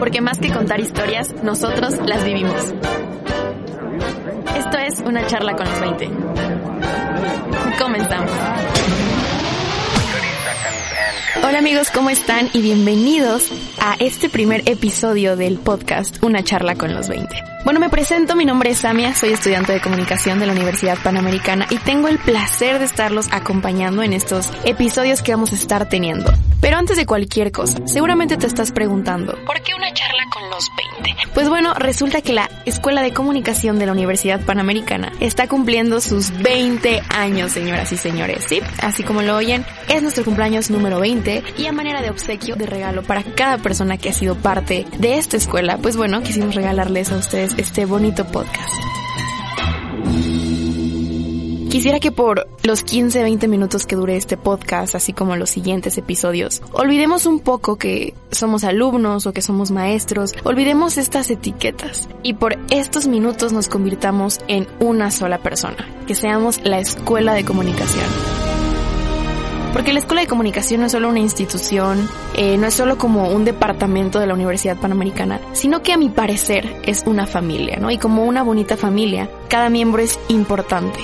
porque más que contar historias, nosotros las vivimos. Esto es una charla con los 20. Comenzamos. Hola amigos, ¿cómo están? Y bienvenidos a este primer episodio del podcast Una charla con los 20. Bueno, me presento, mi nombre es Samia, soy estudiante de comunicación de la Universidad Panamericana y tengo el placer de estarlos acompañando en estos episodios que vamos a estar teniendo. Pero antes de cualquier cosa, seguramente te estás preguntando, ¿por qué una charla con los 20? Pues bueno, resulta que la Escuela de Comunicación de la Universidad Panamericana está cumpliendo sus 20 años, señoras y señores, ¿sí? Así como lo oyen, es nuestro cumpleaños número 20 y a manera de obsequio, de regalo para cada persona que ha sido parte de esta escuela, pues bueno, quisimos regalarles a ustedes este bonito podcast. Quisiera que por los 15-20 minutos que dure este podcast, así como los siguientes episodios, olvidemos un poco que somos alumnos o que somos maestros, olvidemos estas etiquetas y por estos minutos nos convirtamos en una sola persona, que seamos la escuela de comunicación. Porque la Escuela de Comunicación no es solo una institución, eh, no es solo como un departamento de la Universidad Panamericana, sino que a mi parecer es una familia, ¿no? Y como una bonita familia, cada miembro es importante.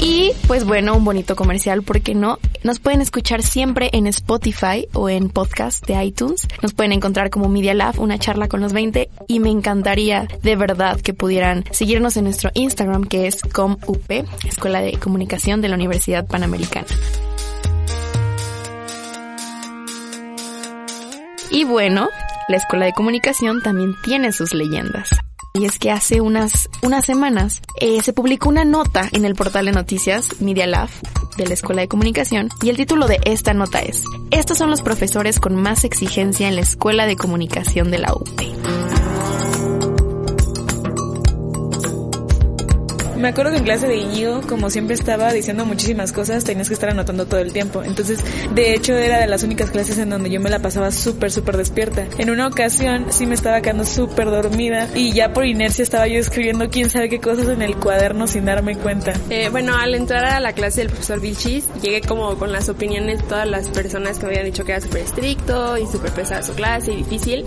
Y pues bueno, un bonito comercial, ¿por qué no? Nos pueden escuchar siempre en Spotify o en podcast de iTunes. Nos pueden encontrar como Media Lab, una charla con los 20 y me encantaría de verdad que pudieran seguirnos en nuestro Instagram que es ComUP, Escuela de Comunicación de la Universidad Panamericana. Y bueno, la Escuela de Comunicación también tiene sus leyendas. Y es que hace unas, unas semanas eh, se publicó una nota en el portal de noticias Media Lab de la Escuela de Comunicación y el título de esta nota es Estos son los profesores con más exigencia en la Escuela de Comunicación de la UP. Me acuerdo que en clase de Íñigo, como siempre estaba diciendo muchísimas cosas, tenías que estar anotando todo el tiempo. Entonces, de hecho, era de las únicas clases en donde yo me la pasaba súper, súper despierta. En una ocasión sí me estaba quedando súper dormida y ya por inercia estaba yo escribiendo quién sabe qué cosas en el cuaderno sin darme cuenta. Eh, bueno, al entrar a la clase del profesor Vilchis, llegué como con las opiniones de todas las personas que me habían dicho que era súper estricto y súper pesada su clase y difícil.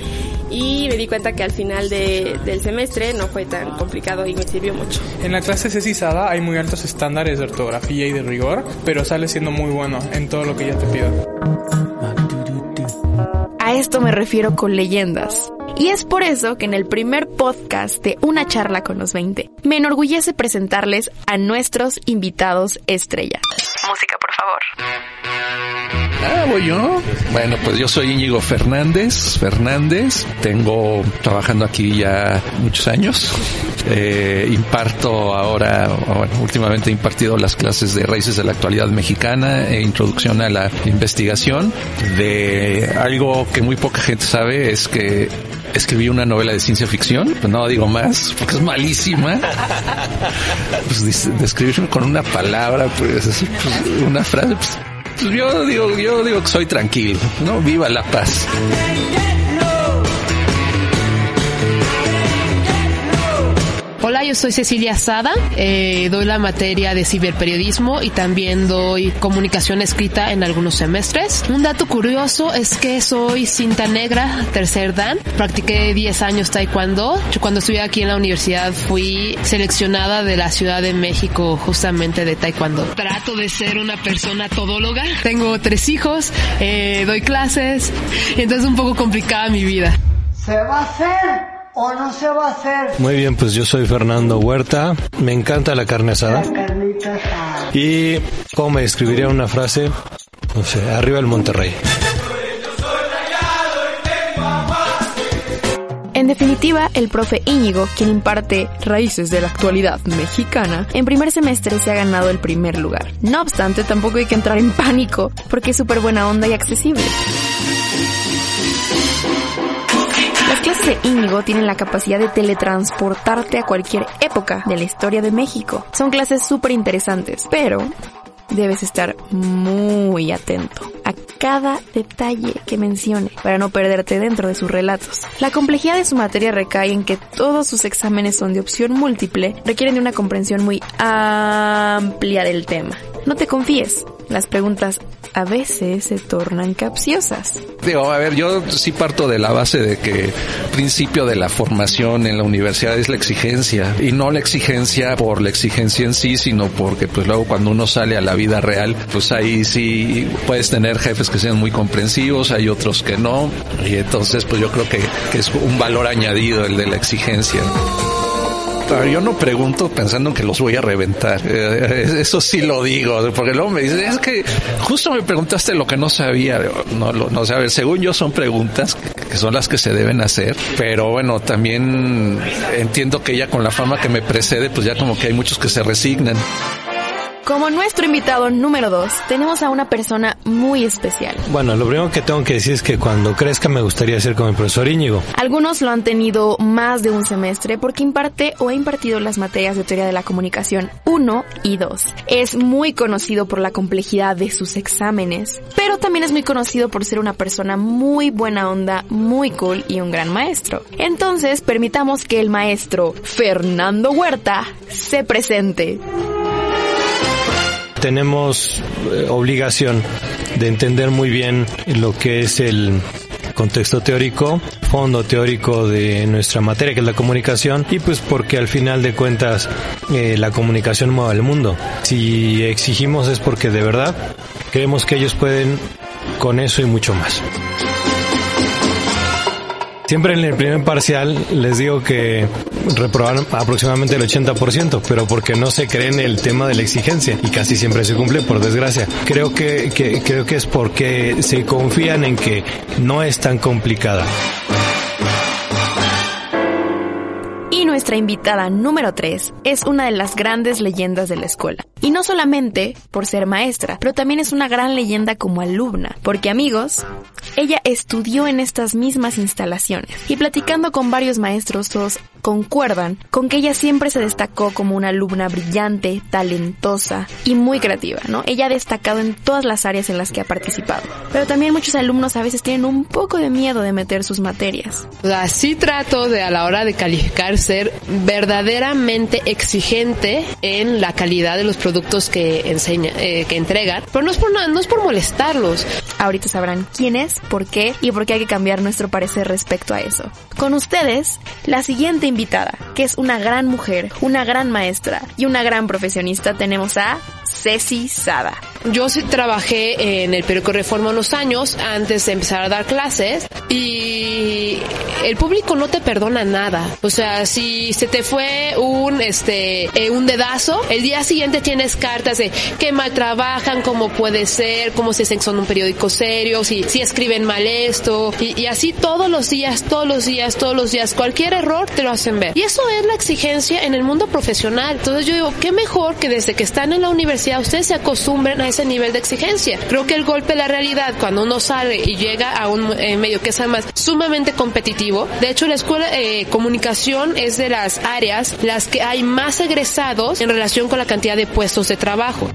Y me di cuenta que al final de, del semestre no fue tan complicado y me sirvió mucho. En la clase Ceci Sada hay muy altos estándares de ortografía y de rigor, pero sale siendo muy bueno en todo lo que ella te pida. A esto me refiero con leyendas. Y es por eso que en el primer podcast de Una charla con los 20 me enorgullece presentarles a nuestros invitados estrella. Música, por favor. Ah, voy yo. Bueno, pues yo soy Íñigo Fernández. Fernández. Tengo trabajando aquí ya muchos años. Eh, imparto ahora, bueno, últimamente he impartido las clases de raíces de la actualidad mexicana e introducción a la investigación. De algo que muy poca gente sabe es que escribí una novela de ciencia ficción, pues no digo más, porque es malísima. Pues describirme con una palabra, pues, pues una frase, pues, yo digo, yo digo que soy tranquilo, ¿no? Viva la paz. Yo soy Cecilia Sada, eh, doy la materia de ciberperiodismo y también doy comunicación escrita en algunos semestres. Un dato curioso es que soy cinta negra, tercer dan. Practiqué 10 años taekwondo. Yo cuando estuve aquí en la universidad fui seleccionada de la Ciudad de México justamente de taekwondo. Trato de ser una persona todóloga. Tengo tres hijos, eh, doy clases, entonces es un poco complicada mi vida. ¿Se va a hacer? ¿O no se va a hacer? Muy bien, pues yo soy Fernando Huerta. Me encanta la carne asada. La carnita asada. Y cómo me escribiría una frase, no sé, arriba el Monterrey. En definitiva, el profe Íñigo, quien imparte Raíces de la Actualidad Mexicana, en primer semestre se ha ganado el primer lugar. No obstante, tampoco hay que entrar en pánico, porque es súper buena onda y accesible. Clases de Íñigo tienen la capacidad de teletransportarte a cualquier época de la historia de México. Son clases súper interesantes, pero debes estar muy atento a cada detalle que mencione para no perderte dentro de sus relatos. La complejidad de su materia recae en que todos sus exámenes son de opción múltiple, requieren de una comprensión muy amplia del tema. No te confíes, las preguntas a veces se tornan capciosas. Digo, a ver, yo sí parto de la base de que principio de la formación en la universidad es la exigencia y no la exigencia por la exigencia en sí, sino porque pues luego cuando uno sale a la vida real, pues ahí sí puedes tener jefes que sean muy comprensivos, hay otros que no y entonces pues yo creo que, que es un valor añadido el de la exigencia. Yo no pregunto pensando en que los voy a reventar. Eh, eso sí lo digo, porque luego me dicen, es que justo me preguntaste lo que no sabía. No, no, no ver, según yo son preguntas que son las que se deben hacer, pero bueno, también entiendo que ya con la fama que me precede, pues ya como que hay muchos que se resignan. Como nuestro invitado número dos, tenemos a una persona muy especial. Bueno, lo primero que tengo que decir es que cuando crezca me gustaría ser como el profesor Íñigo. Algunos lo han tenido más de un semestre porque imparte o ha impartido las materias de teoría de la comunicación 1 y 2. Es muy conocido por la complejidad de sus exámenes, pero también es muy conocido por ser una persona muy buena onda, muy cool y un gran maestro. Entonces, permitamos que el maestro Fernando Huerta se presente tenemos eh, obligación de entender muy bien lo que es el contexto teórico, fondo teórico de nuestra materia, que es la comunicación, y pues porque al final de cuentas eh, la comunicación mueve el mundo. Si exigimos es porque de verdad creemos que ellos pueden con eso y mucho más. Siempre en el primer parcial les digo que reprobaron aproximadamente el 80%, pero porque no se creen el tema de la exigencia y casi siempre se cumple, por desgracia. Creo que, creo que es porque se confían en que no es tan complicada. Y nuestra invitada número 3 es una de las grandes leyendas de la escuela. Y no solamente por ser maestra, pero también es una gran leyenda como alumna. Porque amigos, ella estudió en estas mismas instalaciones. Y platicando con varios maestros, todos concuerdan con que ella siempre se destacó como una alumna brillante, talentosa y muy creativa, ¿no? Ella ha destacado en todas las áreas en las que ha participado. Pero también muchos alumnos a veces tienen un poco de miedo de meter sus materias. Así trato de a la hora de calificar ser verdaderamente exigente en la calidad de los productos que enseña, eh, que entregan, pero no es por no es por molestarlos. Ahorita sabrán quién es, por qué y por qué hay que cambiar nuestro parecer respecto a eso. Con ustedes, la siguiente invitada, que es una gran mujer, una gran maestra y una gran profesionista, tenemos a Ceci Sada. Yo sí trabajé en el periódico Reforma unos años antes de empezar a dar clases y el público no te perdona nada. O sea, si se te fue un este eh, un dedazo, el día siguiente tienes cartas de qué mal trabajan, cómo puede ser, cómo se son un periódico serio, si, si escriben mal esto y, y así todos los días, todos los días, todos los días, cualquier error te lo hacen ver. Y eso es la exigencia en el mundo profesional. Entonces yo digo, qué mejor que desde que están en la universidad ustedes se acostumbren a ese nivel de exigencia. Creo que el golpe de la realidad cuando uno sale y llega a un eh, medio que es además sumamente competitivo. De hecho, la escuela de comunicación es de las áreas las que hay más egresados en relación con la cantidad de puestos de trabajo.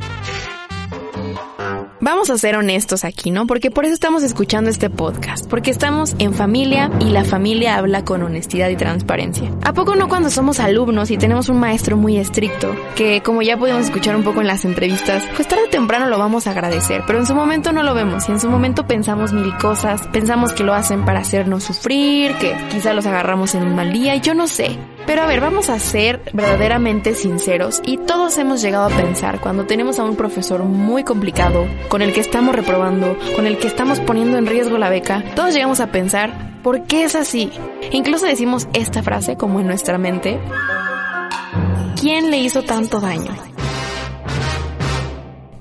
Vamos a ser honestos aquí, ¿no? Porque por eso estamos escuchando este podcast, porque estamos en familia y la familia habla con honestidad y transparencia. ¿A poco no cuando somos alumnos y tenemos un maestro muy estricto, que como ya podemos escuchar un poco en las entrevistas, pues tarde o temprano lo vamos a agradecer, pero en su momento no lo vemos y en su momento pensamos mil cosas, pensamos que lo hacen para hacernos sufrir, que quizá los agarramos en un mal día y yo no sé. Pero a ver, vamos a ser verdaderamente sinceros y todos hemos llegado a pensar cuando tenemos a un profesor muy complicado, con el que estamos reprobando, con el que estamos poniendo en riesgo la beca, todos llegamos a pensar, ¿por qué es así? Incluso decimos esta frase como en nuestra mente, ¿quién le hizo tanto daño?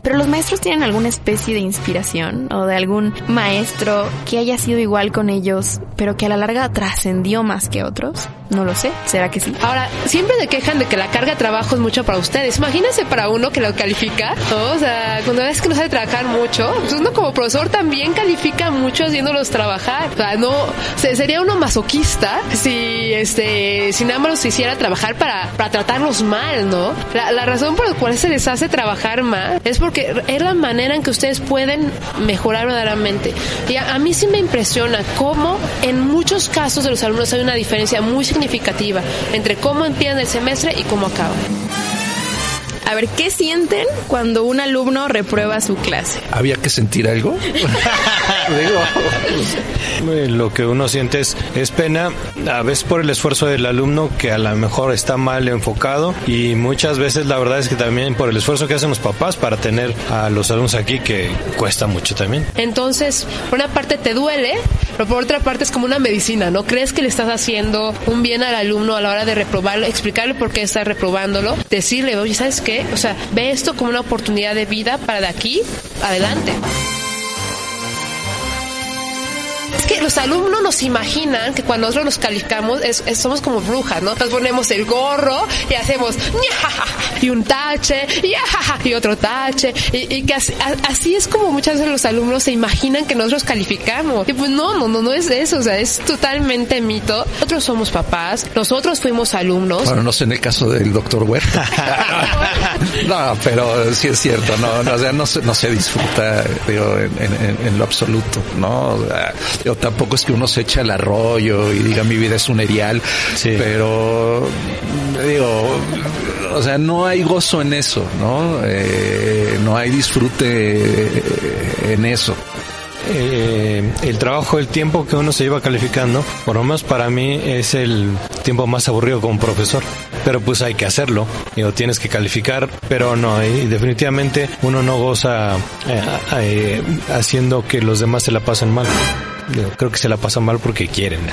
Pero los maestros tienen alguna especie de inspiración o de algún maestro que haya sido igual con ellos, pero que a la larga trascendió más que otros. No lo sé, ¿será que sí? Ahora, siempre se quejan de que la carga de trabajo es mucho para ustedes. Imagínense para uno que lo califica, ¿no? O sea, cuando ves que no sabe trabajar mucho, pues uno como profesor también califica mucho haciéndolos trabajar. O sea, no, se- sería uno masoquista si, este, si nada más los hiciera trabajar para, para tratarlos mal, ¿no? La, la razón por la cual se les hace trabajar mal es porque es la manera en que ustedes pueden mejorar verdaderamente. Y a, a mí sí me impresiona cómo en muchos casos de los alumnos hay una diferencia muy significativa entre cómo empiezan el semestre y cómo acaban. A ver, ¿qué sienten cuando un alumno reprueba su clase? ¿Había que sentir algo? Lo que uno siente es, es pena, a veces por el esfuerzo del alumno que a lo mejor está mal enfocado y muchas veces la verdad es que también por el esfuerzo que hacen los papás para tener a los alumnos aquí que cuesta mucho también. Entonces, por una parte te duele, pero por otra parte es como una medicina, ¿no? Crees que le estás haciendo un bien al alumno a la hora de reprobarlo, explicarle por qué está reprobándolo, decirle, oye, ¿sabes qué? O sea, ve esto como una oportunidad de vida para de aquí adelante. Que los alumnos nos imaginan que cuando nosotros nos calificamos es- es- somos como brujas, ¿no? Nos ponemos el gorro y hacemos y un tache y, otro tache y, y que así, a- así es como muchas veces los alumnos se imaginan que nosotros calificamos. Y pues no, no, no, no es eso, o sea, es totalmente mito. Nosotros somos papás, nosotros fuimos alumnos. Bueno, no sé en el caso del doctor Huerta. no, pero sí es cierto, no, no, o sea, no se, no se disfruta digo, en, en- en lo absoluto, ¿no? O sea, digo, tampoco es que uno se eche al arroyo y diga mi vida es un erial, Sí. pero digo, o sea, no hay gozo en eso, ¿no? Eh, no hay disfrute en eso. Eh, el trabajo, el tiempo que uno se lleva calificando, por lo menos para mí es el tiempo más aburrido como profesor. Pero pues hay que hacerlo, digo, tienes que calificar, pero no, y definitivamente uno no goza eh, eh, haciendo que los demás se la pasen mal. Creo que se la pasan mal porque quieren.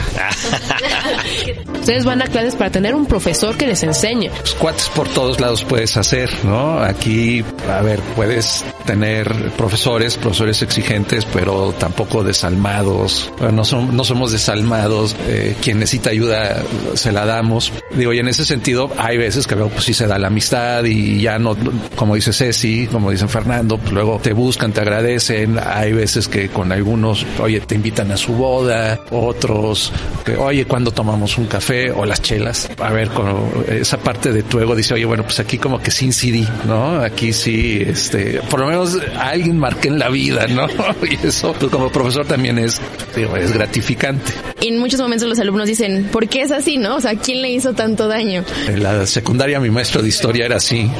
Ustedes van a clases para tener un profesor que les enseñe. pues, cuates por todos lados puedes hacer, ¿no? Aquí, a ver, puedes tener profesores, profesores exigentes, pero tampoco desalmados. No, son, no somos desalmados. Eh, quien necesita ayuda se la damos. Digo, y en ese sentido, hay veces que luego pues sí se da la amistad y ya no, como dice Ceci, como dicen Fernando, pues luego te buscan, te agradecen. Hay veces que con algunos, oye, te invitan a su boda, otros, que, oye, cuando tomamos un café o las chelas? A ver, con esa parte de tu ego dice, oye, bueno, pues aquí como que sí incidí, ¿no? Aquí sí, este, por lo menos a alguien marqué en la vida, ¿no? Y eso, pues como profesor también es, digo, es gratificante. En muchos momentos los alumnos dicen, ¿por qué es así, no? O sea, ¿quién le hizo tanto daño? En la secundaria mi maestro de historia era así,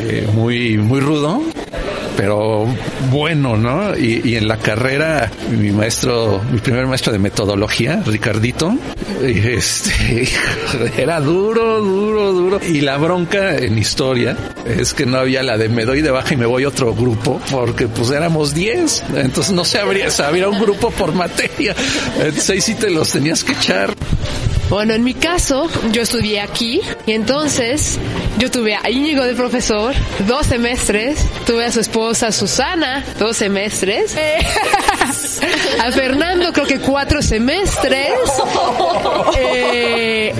eh, muy, muy rudo, pero bueno, ¿no? Y, y en la carrera, mi maestro, mi primer maestro de metodología, Ricardito, este, era duro, duro, duro. Y la bronca en historia es que no había la de me doy de baja y me voy a otro grupo, porque pues éramos 10, entonces no se abría, se abría un grupo por materia, ahí sí te los tenías que echar. Bueno, en mi caso, yo estudié aquí y entonces yo tuve a Íñigo de profesor dos semestres, tuve a su esposa Susana dos semestres, eh, a Fernando creo que cuatro semestres,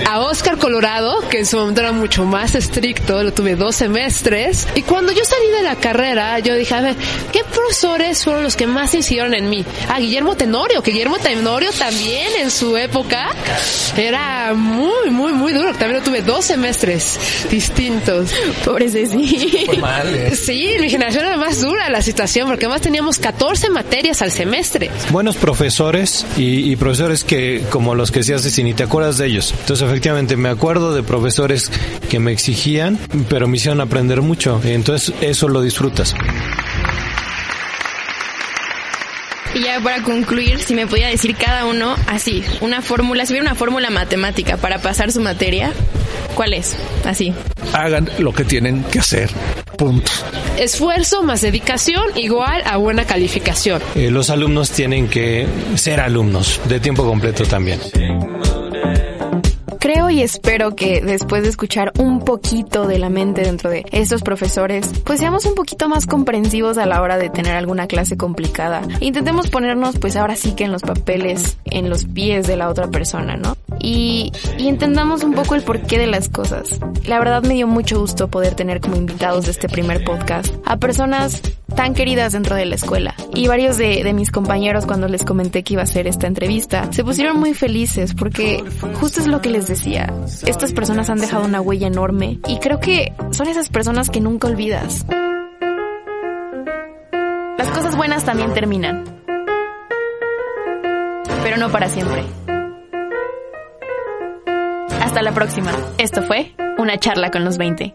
a Oscar Colorado, que en su momento era mucho más estricto, lo tuve dos semestres, y cuando yo salí de la carrera, yo dije, a ver, ¿qué profesores fueron los que más hicieron en mí? Ah, Guillermo Tenorio, que Guillermo Tenorio también en su época era muy, muy, muy duro. También lo tuve dos semestres distintos. Pobre Ceci. Sí, en mi generación era más dura la situación porque además teníamos 14 materias al semestre. Buenos profesores y, y profesores que, como los que decías, si ni te acuerdas de ellos. Entonces, efectivamente, me acuerdo de profesores que me exigían, pero me hicieron aprender mucho. Entonces, eso lo disfrutas. Y ya para concluir, si me podía decir cada uno así, una fórmula, si hubiera una fórmula matemática para pasar su materia, ¿cuál es? Así. Hagan lo que tienen que hacer. Punto. Esfuerzo más dedicación igual a buena calificación. Eh, los alumnos tienen que ser alumnos de tiempo completo también. Y espero que después de escuchar un poquito de la mente dentro de estos profesores, pues seamos un poquito más comprensivos a la hora de tener alguna clase complicada. Intentemos ponernos pues ahora sí que en los papeles, en los pies de la otra persona, ¿no? Y, y entendamos un poco el porqué de las cosas. La verdad me dio mucho gusto poder tener como invitados de este primer podcast a personas tan queridas dentro de la escuela. Y varios de, de mis compañeros cuando les comenté que iba a hacer esta entrevista se pusieron muy felices porque justo es lo que les decía. Estas personas han dejado una huella enorme y creo que son esas personas que nunca olvidas. Las cosas buenas también terminan. Pero no para siempre. Hasta la próxima. Esto fue una charla con los 20.